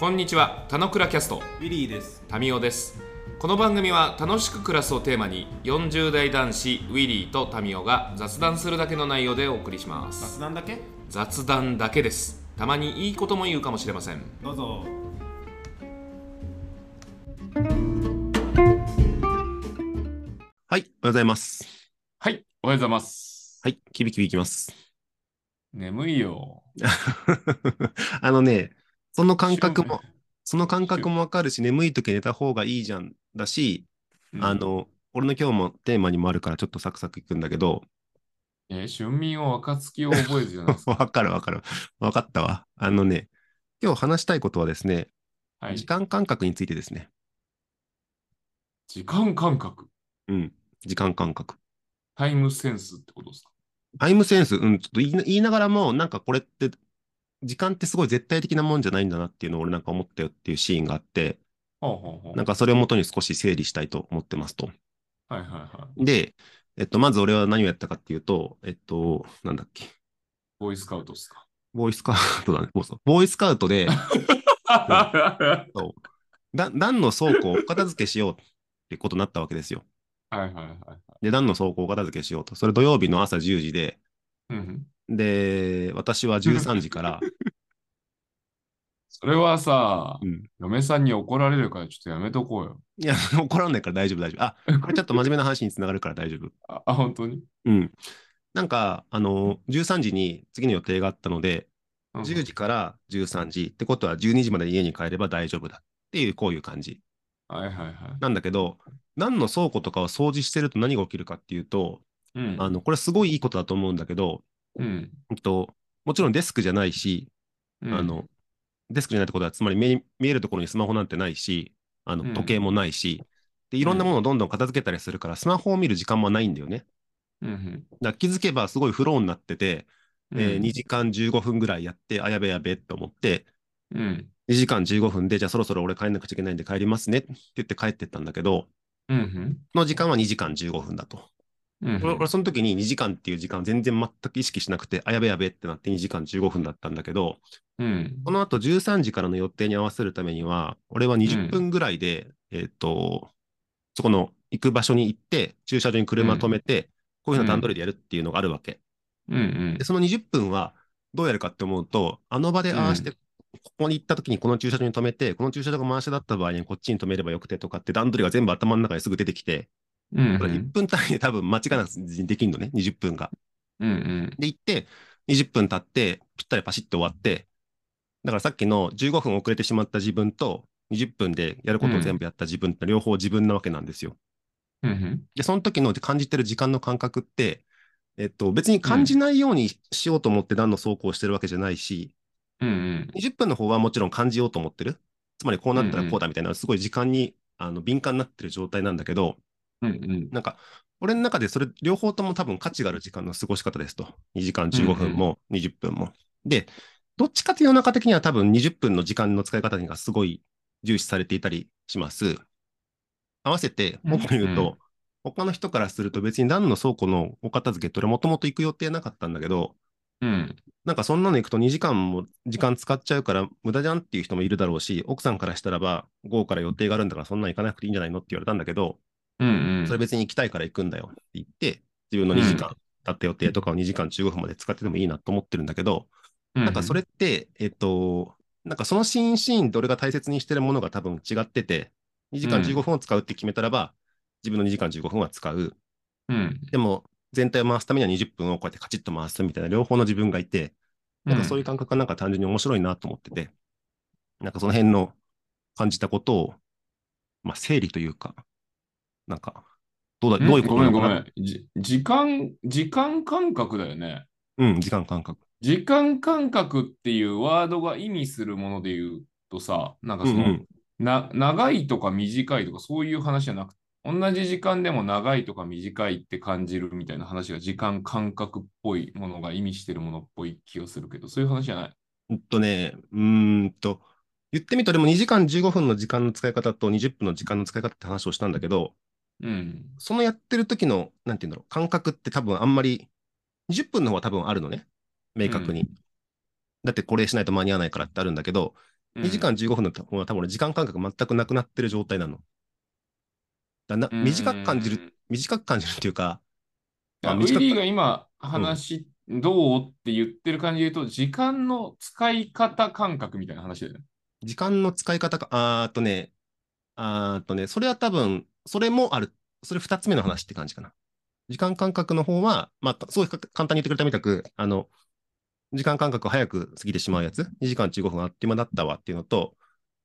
こんにちは、たのくらキャスト、ウィリーです。タミオです。この番組は楽しく暮らすをテーマに、40代男子ウィリーとタミオが雑談するだけの内容でお送りします。雑談だけ？雑談だけです。たまにいいことも言うかもしれません。どうぞ。はい、おはようございます。はい、おはようございます。はい、キビキビいきます。眠いよ。あのね、その感覚もその感覚もわかるし、眠い時寝た方がいいじゃんだし、うんあ、の、俺の今日もテーマにもあるからちょっとサクサクいくんだけど、えー春眠を暁を覚えずじゃないですか。わかるわかる。わかったわ。あのね、今日話したいことはですね、はい。時間感覚についてですね。時間感覚。うん、時間感覚。タイムセンスってことですか？タイムセンス、うん、ちょっと言いな言いながらも、なんかこれって、時間ってすごい絶対的なもんじゃないんだなっていうのを俺なんか思ったよっていうシーンがあって。なんかそれをもとに少し整理したいと思ってますと。はいはいはい。で、えっと、まず俺は何をやったかっていうと、えっと、なんだっけ、ボーイスカウトですか？ボーイスカウトだね。ボーイスカウトで、そうだ段の倉庫をお片付けしようってことになったわけですよ。はいはいはい。で、段の倉庫をお片付けしようと。それ土曜日の朝10時で、うん。で、私は13時から、それはさ、うん。嫁さんに怒られるからちょっとやめとこうよ。いや、怒らないから大丈夫、大丈夫。あ、これちょっと 真面目な話につながるから大丈夫。あ、あ本当に？うん。なんか、あの、13時に次の予定があったので、うん10時から13時ってことは12時まで家に帰れば大丈夫だっていう、こういう感じはいはいはい。なんだけど、何の倉庫とかを掃除してると何が起きるかっていうと、うん。あの、これすごいいいことだと思うんだけど、うん。うんと、もちろんデスクじゃないし、うんあ、の、デスクじゃないってことは、つまり目に見えるところにスマホなんてないし、あうんの、時計もないし、で、いろんなものをどんどん片付けたりするから、スマホを見る時間もないんだよね。うんうん。だ気づけばすごいフローになってて、えーうん2時間15分ぐらいやって、あ、やべやべって思って、うん。2時間15分で、じゃあそろそろ俺帰んなくちゃいけないんで帰りますねって言って帰ってったんだけど、うんの時間は2時間15分だと。うん俺俺その時に2時間っていう時間全然全く意識しなくて、あ、やべやべってなって2時間15分だったんだけど、うん。この後13時からの予定に合わせるためには、俺は20分ぐらいで、えっ、と、そこの行く場所に行って、駐車場に車止めて、こういうふうな段取りでやるっていうのがあるわけ。うんうんで、。その20分はどうやるかって思うと、あの場でああして、うここに行った時にこの駐車場に止めて、この駐車場が回しだった場合にこっちに止めればよくてとかって段取りが全部頭の中ですぐ出てきて、うんこれ1分単位で多分間違いなくできるのね、20分が。うんうん。で、行って、20分経って、ぴったりパシッと終わって、だからさっきの15分遅れてしまった自分と、20分でやることを全部やった自分って両方自分なわけなんですよ。うんうん。で、その時の感じてる時間の感覚って、えっと、別に感じないようにしようと思って何の走行をしてるわけじゃないし、うんうん。20分の方はもちろん感じようと思ってる。つまりこうなったらこうだみたいな、すごい時間にあの敏感になってる状態なんだけど、うんうん。なんか、俺の中でそれ両方とも多分価値がある時間の過ごし方ですと。2時間15分も20分も。で、どっちかという世の中的には多分20分の時間の使い方がすごい重視されていたりします。合わせて、僕言ううんと、他の人からすると別に何の倉庫のお片付けって俺もともと行く予定なかったんだけど、うん。なんかそんなの行くと2時間も時間使っちゃうから無駄じゃんっていう人もいるだろうし、奥さんからしたらば、午後から予定があるんだからそんなに行かなくていいんじゃないのって言われたんだけど、うんうん。それ別に行きたいから行くんだよって言って、自分の2時間経った予定とかを2時間15分まで使っててもいいなと思ってるんだけど、なんかそれって、えっと、なんかそのシーンシーンで俺が大切にしてるものが多分違ってて、2時間15分を使うって決めたらば、自分の2時間15分は使う。うん。でも、全体を回すためには20分をこうやってカチッと回すみたいな両方の自分がいて、なんかそういう感覚がなんか単純に面白いなと思ってて、なんかその辺の感じたことを、まあ整理というか、なんか、どうだ、どういうことごめんごなのかな？めん。じ時間、時間感覚だよね。うん、時間感覚。時間感覚っていうワードが意味するもので言うとさ、なんかその、うんうんな長いとか短いとかそういう話じゃなくて、同じ時間でも長いとか短いって感じるみたいな話が時間感覚っぽいものが意味してるものっぽい気がするけど、そういう話じゃない？うんとね、うーんと、言ってみたらでも2時間15分の時間の使い方と20分の時間の使い方って話をしたんだけど、うん。そのやってる時の、なんていうんだろう、感覚って多分あんまり、20分の方は多分あるのね。明確に。だってこれしないと間に合わないからってあるんだけど、2時間15分の方は多分俺時間感覚全くなくなってる状態なの。だなうん短く感じる、短く感じるっていうか、あウィ短くリーが今話、どうって言ってる感じで言うと、時間の使い方感覚みたいな話だよね。時間の使い方か、あーっとね、あとね、それは多分、それもある。それ2つ目の話って感じかな。時間感覚の方は、まあ、すごいか簡単に言ってくれたみたく、あの、時間感覚早く過ぎてしまうやつ、2時間15分あっという間だったわっていうのと、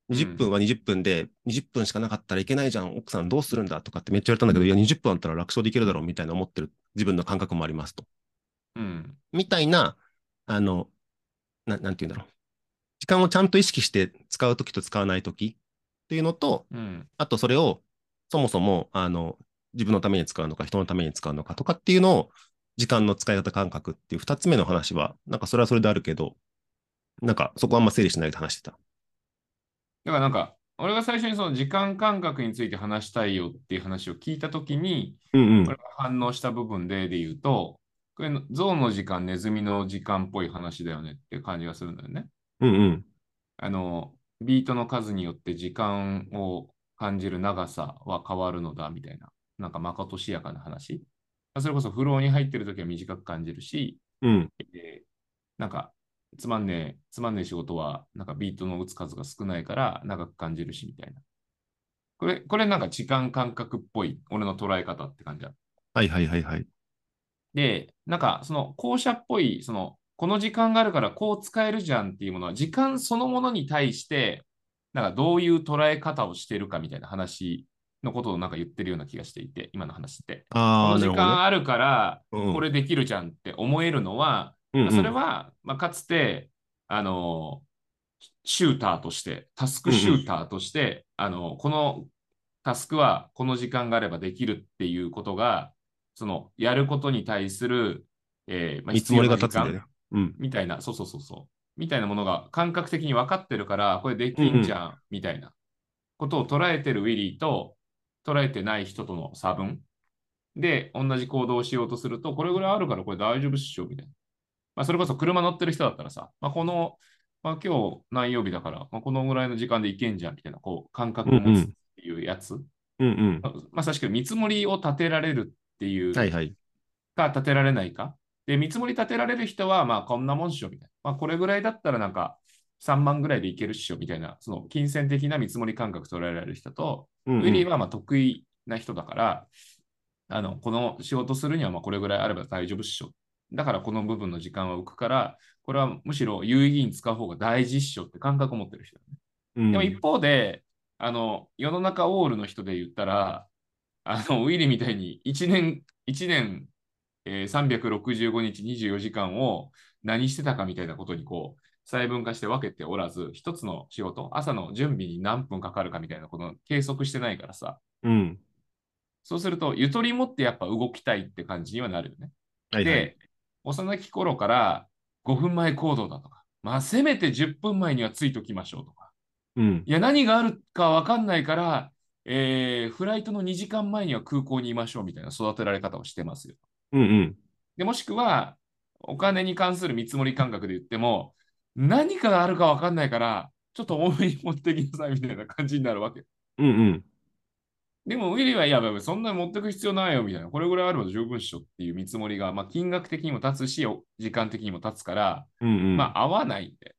20分は20分で、20分しかなかったらいけないじゃん、奥さんどうするんだとかってめっちゃ言われたんだけど、いや、20分あったら楽勝でいけるだろうみたいな思ってる自分の感覚もありますと。うん。みたいな、あの、ななんて言うんだろう。時間をちゃんと意識して使うときと使わないときっていうのと、うん。あとそれをそもそも、あの、自分のために使うのか、人のために使うのかとかっていうのを、時間の使い方感覚っていう二つ目の話は、なんかそれはそれであるけど、なんかそこはあんま整理しないで話してた。だからなんか、俺が最初にその時間感覚について話したいよっていう話を聞いたときに、うんうん俺。が反応した部分でで言うと、これ、象の時間、ネズミの時間っぽい話だよねっていう感じがするんだよね。うんうん。あの、ビートの数によって時間を感じる長さは変わるのだみたいな、なんかまことしやかな話。それこそフローに入ってるときは短く感じるし、うん。えーなんかつまんねえ、つまんねえ仕事は、なんかビートの打つ数が少ないから長く感じるしみたいな。これ、これなんか時間感覚っぽい、俺の捉え方って感じだ。はいはいはいはい。で、なんかその校舎っぽい、その、この時間があるからこう使えるじゃんっていうものは、時間そのものに対して、なんかどういう捉え方をしてるかみたいな話のことをなんか言ってるような気がしていて、今の話って。こああ、の時。間あるから、うんこれできるじゃんって思えるのは、うんうんそれは、まあ、かつて、あの、シューターとして、タスクシューターとして、あの、このタスクはこの時間があればできるっていうことが、その、やることに対する、えーまあ見積もりが必要な時間立つんだよね。うん。みたいな、そうそうそうそう、みたいなものが感覚的に分かってるから、これできんじゃん、みたいなことを捉えてるウィリーと、捉えてない人との差分で、同じ行動をしようとすると、これぐらいあるからこれ大丈夫っしょ、みたいな。まあ、それこそ車乗ってる人だったらさ、まあ、この、まあ、今日何曜日だから、まあ、このぐらいの時間でいけんじゃん、みたいな、こう、感覚を持つっていうやつ。うんうん。まさしく見積もりを立てられるっていうはいはい。か立てられないか。で、見積もり立てられる人は、まあ、こんなもんっしょ、みたいな。まあ、これぐらいだったら、なんか、3万ぐらいでいけるっしょ、みたいな、その金銭的な見積もり感覚捉えられる人と、うんうんウィリーはまあ得意な人だから、あの、この仕事するには、まあ、これぐらいあれば大丈夫っしょ。だから、この部分の時間は浮くから、これはむしろ有意義に使う方が大事っしょって感覚を持ってる人だね。うんでも一方で、あの、世の中オールの人で言ったら、あの、ウィリーみたいに1年、一年、えー365日24時間を何してたかみたいなことにこう、細分化して分けておらず、一つの仕事、朝の準備に何分かかるかみたいなことを計測してないからさ、うん。そうすると、ゆとり持ってやっぱ動きたいって感じにはなるよね。はいはい。で、幼き頃から5分前行動だとか、まあ、せめて10分前にはついときましょうとか、うん。いや、何があるか分かんないから、えーフライトの2時間前には空港にいましょうみたいな育てられ方をしてますよ。うんうん。でもしくは、お金に関する見積もり感覚で言っても、何かがあるか分かんないから、ちょっと多めに持ってきなさいみたいな感じになるわけ。うんうん。でも、ウィリーは、いや、そんなに持ってく必要ないよみたいな、これぐらいあれば十分っしょっていう見積もりが、まあ、金額的にも立つし、時間的にも立つから、うんうん。まあ、合わないんで。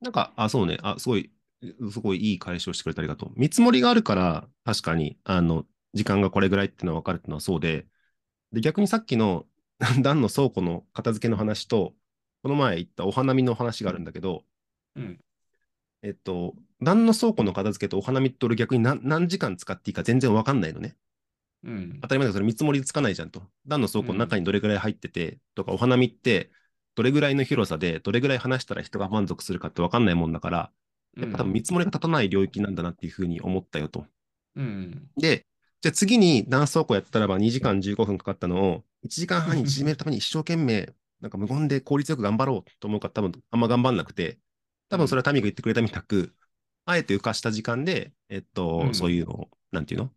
なんか、あ、そうね。あ、すごい、すごいいい返しをしてくれてありがとう。見積もりがあるから、確かに、あの、時間がこれぐらいっていうのは分かるっていうのはそうで、で、逆にさっきの、ダンの倉庫の片付けの話と、この前言ったお花見の話があるんだけど、うん。えっと、ダンの倉庫の片付けとお花見って俺逆に何何時間使っていいか全然分かんないのね。うん当。たり前だけど、それ見積もりつかないじゃんと。ダンの倉庫の中にどれぐらい入ってて、とか、お花見って、どれぐらいの広さで、どれぐらい話したら人が満足するかって分かんないもんだから、やっぱ多分見積もりが立たない領域なんだなっていうふうに思ったよと。うん。で、じゃあ次にダンス倉庫やったらば2時間15分かかったのを、1時間半に縮めるために一生懸命、なんか無言で効率よく頑張ろうと思うから多分あんま頑張んなくて、多分それはタミが言ってくれたみたく、あえて浮かした時間で、えっと、うん。そういうのを、なんていうの？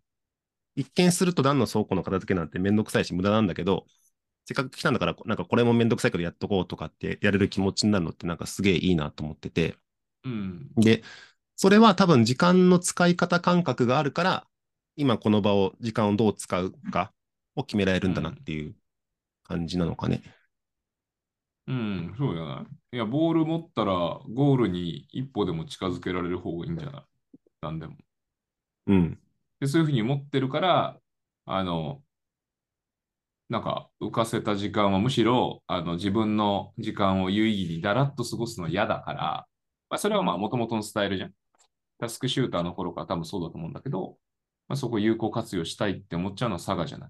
一見するとダンの倉庫の片付けなんてめんどくさいし無駄なんだけど、せっかく来たんだから、なんかこれもめんどくさいけどやっとこうとかってやれる気持ちになるのってなんかすげえいいなと思ってて、うん。で、それは多分時間の使い方感覚があるから、今この場を、時間をどう使うかを決められるんだなっていう感じなのかね。うん、そうじゃない。いや、ボール持ったらゴールに一歩でも近づけられる方がいいんじゃない？なんでも。うん。で、そういうふうに思ってるから、あの、なんか浮かせた時間はむしろあの自分の時間を有意義にだらっと過ごすのは嫌だから、まあ、それはまあ元々のスタイルじゃん。タスクシューターの頃から多分そうだと思うんだけど、まあ、そこを有効活用したいって思っちゃうのは佐賀じゃない。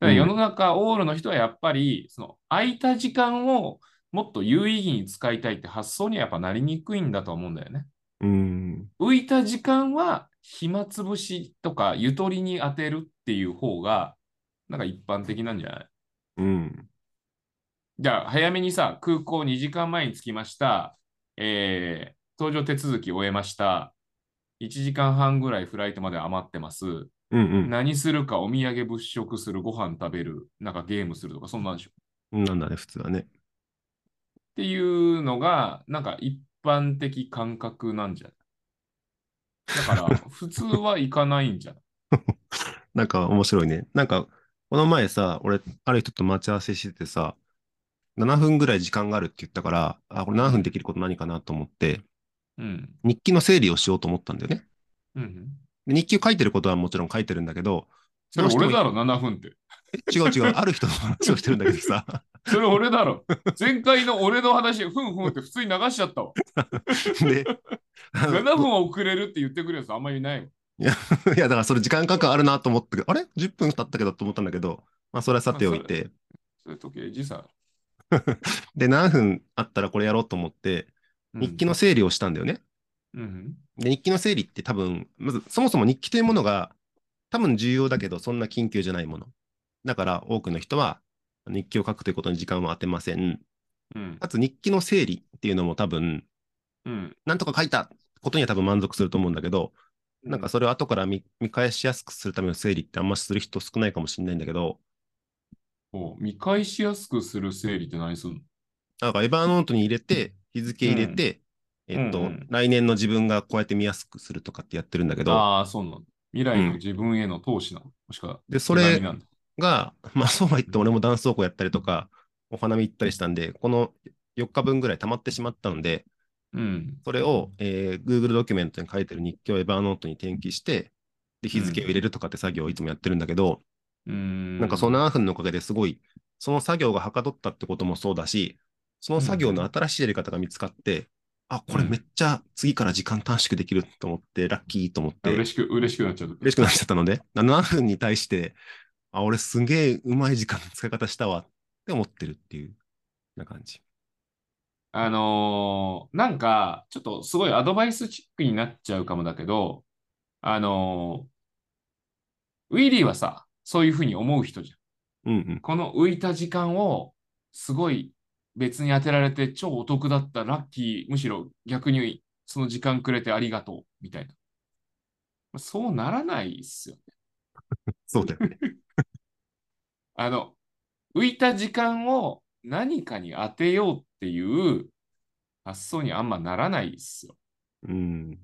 だから世の中、オールの人はやっぱり、その空いた時間をもっと有意義に使いたいって発想にはやっぱなりにくいんだと思うんだよね。うん。浮いた時間は暇つぶしとかゆとりに当てるっていう方が、なんか一般的なんじゃない？うん。じゃあ、早めにさ、空港2時間前に着きました。えー、搭乗手続き終えました。1時間半ぐらいフライトまで余ってます。うんうん。何するかお土産物色する、ご飯食べる、なんかゲームするとか、そんなんでしょ。っなんだね、普通はね。ていうのが、なんか一般的感覚なんじゃない？だから、普通は行かないんじゃない？なんか面白いね。なんか、この前さ、俺、ある人と待ち合わせしててさ、7分ぐらい時間があるって言ったから、あ、これ7分できること何かなと思って、うん。日記の整理をしようと思ったんだよね。うん。で日記を書いてることはもちろん書いてるんだけど、それ俺だろ、7分って。え違う違う、ある人の話をしてるんだけどさ、それ俺だろ。前回の俺の話、ふんふんって普通に流しちゃったわ。で、7分は遅れるって言ってくるやつあんまりいないわ。いや、だからそれ時間感覚あるなと思って、あれ ?10 分経ったけどと思ったんだけど、まあそれはさておいて、そういう時計時差。で、何分あったらこれやろうと思って、日記の整理をしたんだよね。うん。で、日記の整理って多分、まずそもそも日記というものが多分重要だけど、そんな緊急じゃないもの。だから多くの人は日記を書くということに時間を当てません。うん。かつ日記の整理っていうのも多分、うん。なんとか書いたことには多分満足すると思うんだけど、なんかそれを後から見見返しやすくするための整理ってあんましする人少ないかもしれないんだけど、お見返しやすくする整理って何すんの？なんかエバーノートに入れて、日付入れて、えっと、うんうん来年の自分がこうやって見やすくするとかってやってるんだけど、ああ、そうなの。未来の自分への投資なの？もしくは、で、それ。が、まあそうは言って俺もダンス走行やったりとか、お花見行ったりしたんで、この4日分ぐらい溜まってしまったので、うん。それを、えー Google ドキュメントに書いてる日記をエバーノートに転記して、で、日付を入れるとかって作業をいつもやってるんだけど、うん。なんかその7分のおかげですごい、その作業がはかどったってこともそうだし、その作業の新しいやり方が見つかって、あ、これめっちゃ次から時間短縮できると思って、ラッキーと思って、嬉しく、嬉しくなっちゃう。嬉しくなっちゃったので、7分に対して、あ、俺すげえうまい時間の使い方したわって思ってるっていう、な感じ。あのーなんか、ちょっとすごいアドバイスチックになっちゃうかもだけど、あのーウィリーはさ、そういうふうに思う人じゃん。うんうん。この浮いた時間をすごい別に当てられて超お得だった、ラッキー、むしろ逆にその時間くれてありがとう、みたいな。そうならないっすよ。そうだよね。あの、浮いた時間を何かに当てようっていう発想にあんまならないっすよ。うん。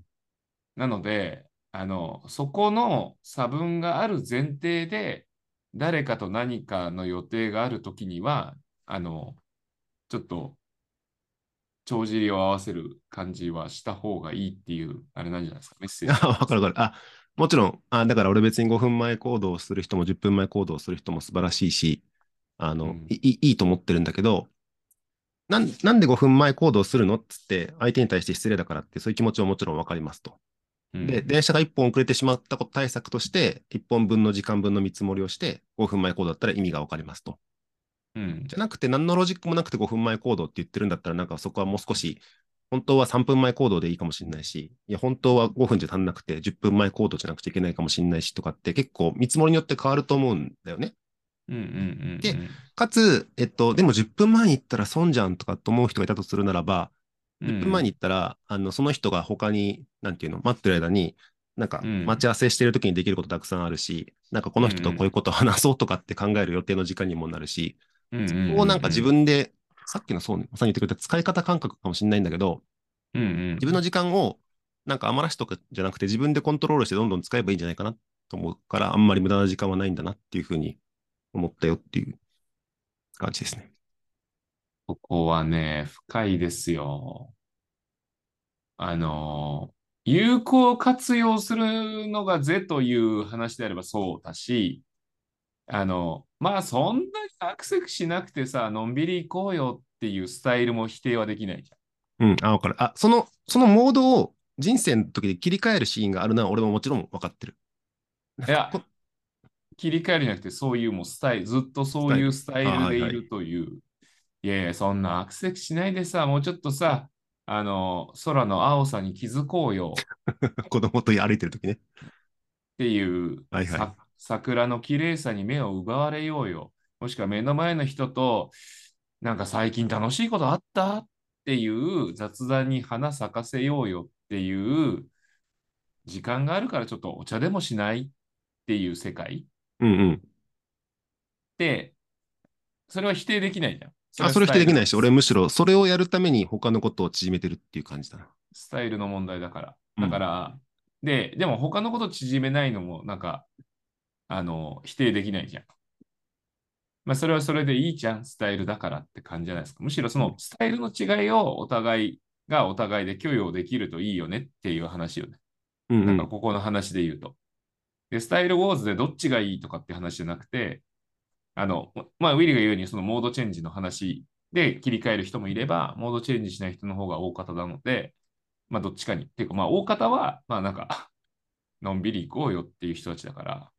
なので、あの、そこの差分がある前提で、誰かと何かの予定があるときには、あの、ちょっと、帳尻を合わせる感じはした方がいいっていう、あれなんじゃないですか、メッセージ。あわかるわかる。あ、もちろん、あ、だから俺別に5分前行動をする人も10分前行動をする人も素晴らしいし、あの、うんいいいいと思ってるんだけど、なんなんで5分前行動するのっつって、相手に対して失礼だからって、そういう気持ちはもちろんわかりますと。うんで、電車が1本遅れてしまったこと対策として、1本分の時間分の見積もりをして、5分前行動だったら意味がわかりますと。うん。じゃなくて、何のロジックもなくて5分前行動って言ってるんだったら、なんかそこはもう少し、本当は3分前行動でいいかもしれないし、いや、本当は5分じゃ足んなくて、10分前行動じゃなくちゃいけないかもしれないしとかって、結構見積もりによって変わると思うんだよね。うんうんうんうんでかつ、えっと、でも10分前に行ったら損じゃんとかと思う人がいたとするならば、10分前に行ったら、あの、その人が他に、なんていうの、待ってる間に、なんか、うん。待ち合わせしてる時にできることたくさんあるし、なんかこの人とこういうことを話そうとかって考える予定の時間にもなるし、うんうんうんうんここをなんか自分で、さっきのそうね、まさに言ってくれた使い方感覚かもしれないんだけど、うんうん。自分の時間をなんか余らしとくじゃなくて自分でコントロールしてどんどん使えばいいんじゃないかなと思うから、あんまり無駄な時間はないんだなっていうふうに思ったよっていう感じですね。ここはね、深いですよ。あの、有効活用するのが是という話であればそうだし、あの、まあそんなにアクセスしなくてさ、のんびり行こうよっていうスタイルも否定はできないじうん、あ、わかる。あ、その、そのモードを人生の時で切り替えるシーンがあるのは俺ももちろん分かってる。ゃん。いやこ、切り替えるじゃなくて、そういうもうスタイル、ずっとそういうスタイルでいるという。いやいや、そんなアクセスしないでさ、もうちょっとさ、あの、空の青さに気づこうよ。子供と歩いてる時ね。っていう、はいはいさ桜の綺麗さに目を奪われようよ。もしくは目の前の人と、なんか最近楽しいことあった？っていう雑談に花咲かせようよっていう時間があるからちょっとお茶でもしないっていう世界うんうん。で、それは否定できないじゃん。あ、それ否定できないし、俺もむしろそれをやるために他のことを縮めてるっていう感じだな。スタイルの問題だから。うんだから、で、でも他のこと縮めないのも、なんか、あの、否定できないじゃん。まあ、それはそれでいいじゃん、スタイルだからって感じじゃないですか。むしろそのスタイルの違いをお互いがお互いで許容できるといいよねっていう話よね。うんうんなんか。ここの話で言うと。で、スタイルウォーズでどっちがいいとかって話じゃなくて、あの、まあ、ウィリーが言うようにそのモードチェンジの話で切り替える人もいれば、モードチェンジしない人の方が大方なので、まあ、どっちかに。っていうか、まあ、大方は、まあ、なんか、のんびり行こうよっていう人たちだから、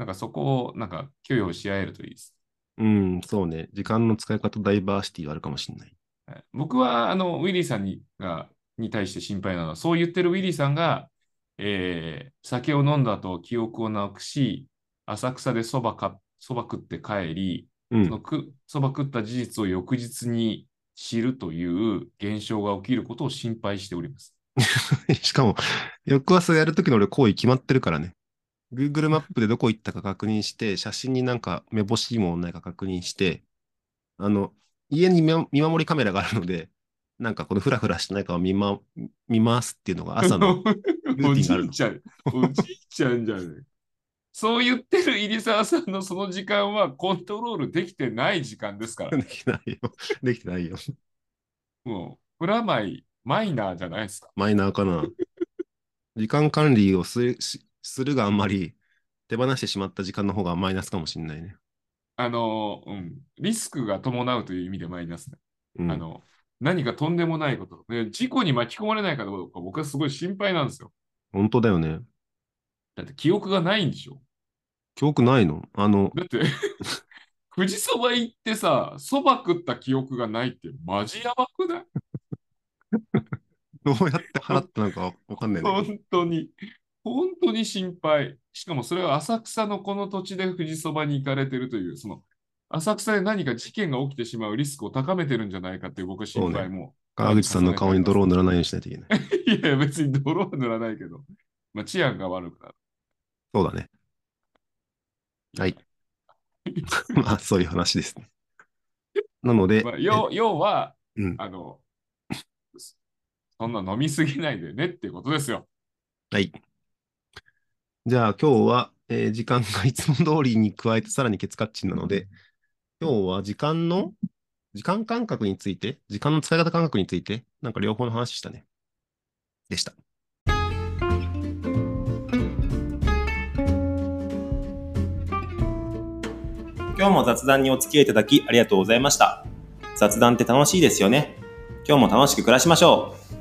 なんかそこを、なんか、許容し合えるといいです。うん、そうね。時間の使い方ダイバーシティはあるかもしれない。はい僕は、あの、ウィリーさんにがに対して心配なのは、そう言ってるウィリーさんが、えー酒を飲んだ後、記憶をなくし、浅草でそばか、そば食って帰り、うんそのくそば食った事実を翌日に知るという現象が起きることを心配しております。しかも、翌朝やるときの俺行為決まってるからね。Google マップでどこ行ったか確認して、写真になんか目星もないか確認して、あの、家に見見守りカメラがあるので、なんかこのフラフラしてないかを見,、ま、見ますっていうのが朝の ルーテおじィンがあるの。いちゃん、おじいちゃんじゃん。そう言ってる入澤さんのその時間はコントロールできてない時間ですから。できないよ。できてないよ。もう、プラマイ、マイナーじゃないですか。マイナーかな。時間管理をすするがあんまり手放してしまった時間の方がマイナスかもしれないね。あの、うん、リスクが伴うという意味でマイナスね。うん、あの、何かとんでもないこと、ね。事故に巻き込まれないかどうか僕はすごい心配なんですよ。本当だよね。だって記憶がないんでしょ。記憶ないの？あの、だって、富士そば行ってさ、そば食った記憶がないってマジやばくない？どうやって払ったのかわかんないんだけど。本当に、本当に心配。しかもそれは浅草のこの土地で富士そばに行かれてるという、その浅草で何か事件が起きてしまうリスクを高めてるんじゃないかっていう僕は心配も。川口さんの顔に泥を塗らないようにしないといけない。いや、別に泥は塗らないけど、まあ、治安が悪くなる。そうだね。はい。まあ、そういう話ですね。なので、まあ、要要は、うんあの、そんな飲みすぎないでねっていうことですよ。はい。じゃあ今日は、えー時間が いつも通りに加えてさらにケツカッチンなので、今日は時間の、時間感覚について、時間の使い方感覚について、なんか両方の話したね。でした。今日も雑談にお付き合いいただきありがとうございました。雑談って楽しいですよね。今日も楽しく暮らしましょう。